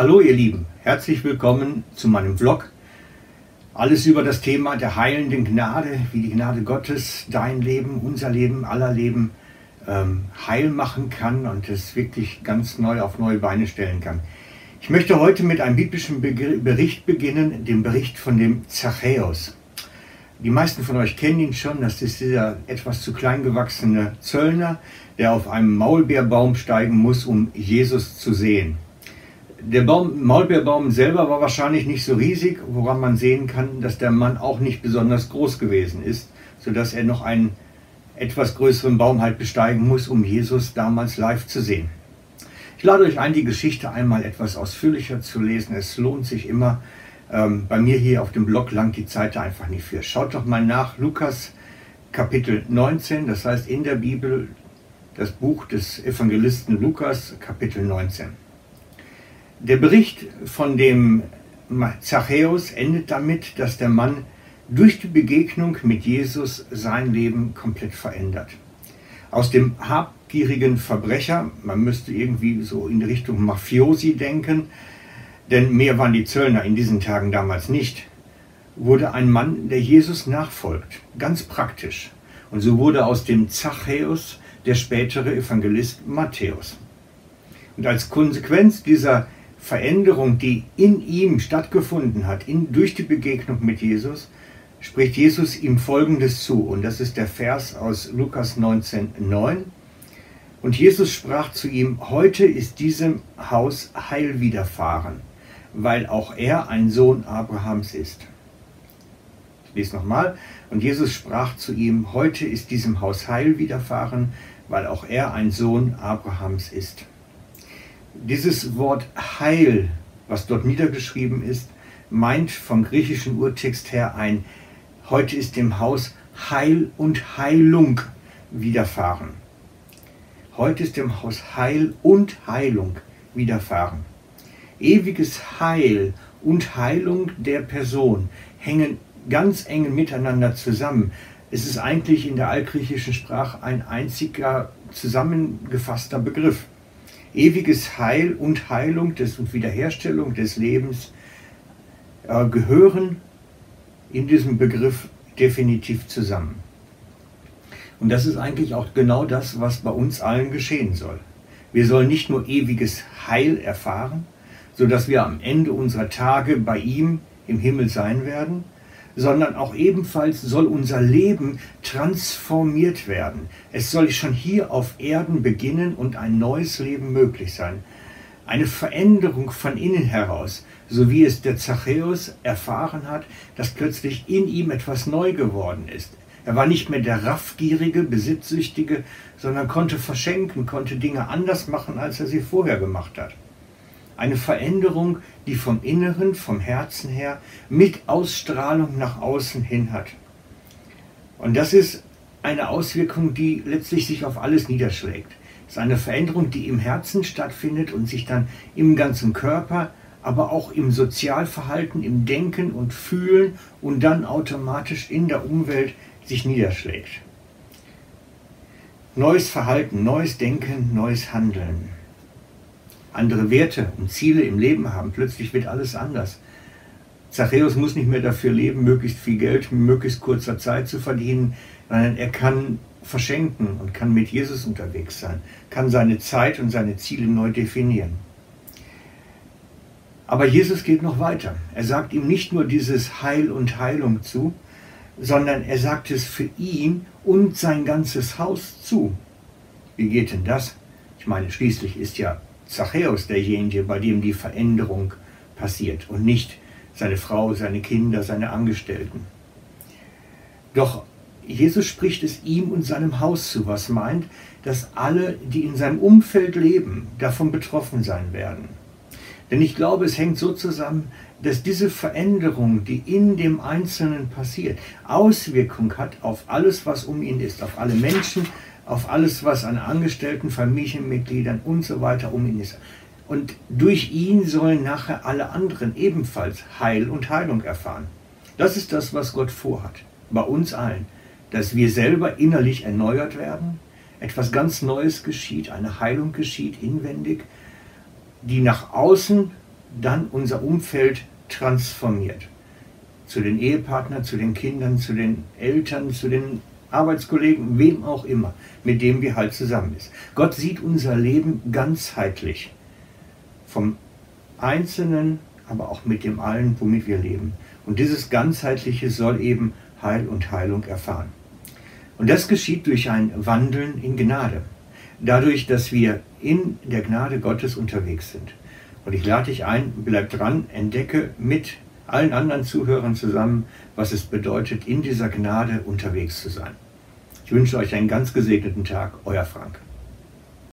Hallo ihr Lieben, herzlich willkommen zu meinem Vlog. Alles über das Thema der heilenden Gnade, wie die Gnade Gottes dein Leben, unser Leben, aller Leben ähm, heil machen kann und es wirklich ganz neu auf neue Beine stellen kann. Ich möchte heute mit einem biblischen Bericht beginnen, dem Bericht von dem Zachäus. Die meisten von euch kennen ihn schon, das ist dieser etwas zu klein gewachsene Zöllner, der auf einem Maulbeerbaum steigen muss, um Jesus zu sehen. Der Baum, Maulbeerbaum selber war wahrscheinlich nicht so riesig, woran man sehen kann, dass der Mann auch nicht besonders groß gewesen ist, sodass er noch einen etwas größeren Baum halt besteigen muss, um Jesus damals live zu sehen. Ich lade euch ein, die Geschichte einmal etwas ausführlicher zu lesen. Es lohnt sich immer. Ähm, bei mir hier auf dem Blog langt die Zeit einfach nicht für. Schaut doch mal nach Lukas Kapitel 19, das heißt in der Bibel das Buch des Evangelisten Lukas Kapitel 19. Der Bericht von dem Zachäus endet damit, dass der Mann durch die Begegnung mit Jesus sein Leben komplett verändert. Aus dem habgierigen Verbrecher, man müsste irgendwie so in Richtung Mafiosi denken, denn mehr waren die Zöllner in diesen Tagen damals nicht, wurde ein Mann, der Jesus nachfolgt, ganz praktisch. Und so wurde aus dem Zachäus der spätere Evangelist Matthäus. Und als Konsequenz dieser Veränderung, die in ihm stattgefunden hat, in, durch die Begegnung mit Jesus, spricht Jesus ihm Folgendes zu. Und das ist der Vers aus Lukas 19,9. Und Jesus sprach zu ihm, heute ist diesem Haus Heil widerfahren, weil auch er ein Sohn Abrahams ist. Ich lese nochmal. Und Jesus sprach zu ihm, heute ist diesem Haus Heil widerfahren, weil auch er ein Sohn Abrahams ist. Dieses Wort Heil, was dort niedergeschrieben ist, meint vom griechischen Urtext her ein, heute ist dem Haus Heil und Heilung widerfahren. Heute ist dem Haus Heil und Heilung widerfahren. Ewiges Heil und Heilung der Person hängen ganz eng miteinander zusammen. Es ist eigentlich in der altgriechischen Sprache ein einziger zusammengefasster Begriff ewiges Heil und Heilung des, und Wiederherstellung des Lebens äh, gehören in diesem Begriff definitiv zusammen. Und das ist eigentlich auch genau das, was bei uns allen geschehen soll. Wir sollen nicht nur ewiges Heil erfahren, sodass wir am Ende unserer Tage bei ihm im Himmel sein werden, sondern auch ebenfalls soll unser Leben transformiert werden. Es soll schon hier auf Erden beginnen und ein neues Leben möglich sein. Eine Veränderung von innen heraus, so wie es der Zachäus erfahren hat, dass plötzlich in ihm etwas neu geworden ist. Er war nicht mehr der raffgierige, besitzsüchtige, sondern konnte verschenken, konnte Dinge anders machen, als er sie vorher gemacht hat. Eine Veränderung, die vom Inneren, vom Herzen her mit Ausstrahlung nach außen hin hat. Und das ist eine Auswirkung, die letztlich sich auf alles niederschlägt. Es ist eine Veränderung, die im Herzen stattfindet und sich dann im ganzen Körper, aber auch im Sozialverhalten, im Denken und Fühlen und dann automatisch in der Umwelt sich niederschlägt. Neues Verhalten, neues Denken, neues Handeln andere Werte und Ziele im Leben haben. Plötzlich wird alles anders. Zachäus muss nicht mehr dafür leben, möglichst viel Geld in möglichst kurzer Zeit zu verdienen, sondern er kann verschenken und kann mit Jesus unterwegs sein, kann seine Zeit und seine Ziele neu definieren. Aber Jesus geht noch weiter. Er sagt ihm nicht nur dieses Heil und Heilung zu, sondern er sagt es für ihn und sein ganzes Haus zu. Wie geht denn das? Ich meine, schließlich ist ja Zachäus derjenige, bei dem die Veränderung passiert und nicht seine Frau, seine Kinder, seine Angestellten. Doch Jesus spricht es ihm und seinem Haus zu, was meint, dass alle, die in seinem Umfeld leben, davon betroffen sein werden. Denn ich glaube, es hängt so zusammen, dass diese Veränderung, die in dem Einzelnen passiert, Auswirkung hat auf alles, was um ihn ist, auf alle Menschen, auf alles, was an Angestellten, Familienmitgliedern und so weiter um ihn ist. Und durch ihn sollen nachher alle anderen ebenfalls Heil und Heilung erfahren. Das ist das, was Gott vorhat, bei uns allen, dass wir selber innerlich erneuert werden, etwas ganz Neues geschieht, eine Heilung geschieht inwendig, die nach außen dann unser Umfeld transformiert. Zu den Ehepartnern, zu den Kindern, zu den Eltern, zu den Arbeitskollegen, wem auch immer, mit dem wir halt zusammen ist. Gott sieht unser Leben ganzheitlich. Vom Einzelnen, aber auch mit dem allen, womit wir leben. Und dieses Ganzheitliche soll eben Heil und Heilung erfahren. Und das geschieht durch ein Wandeln in Gnade. Dadurch, dass wir in der Gnade Gottes unterwegs sind. Und ich lade dich ein, bleib dran, entdecke mit allen anderen Zuhörern zusammen, was es bedeutet, in dieser Gnade unterwegs zu sein. Ich wünsche euch einen ganz gesegneten Tag, euer Frank.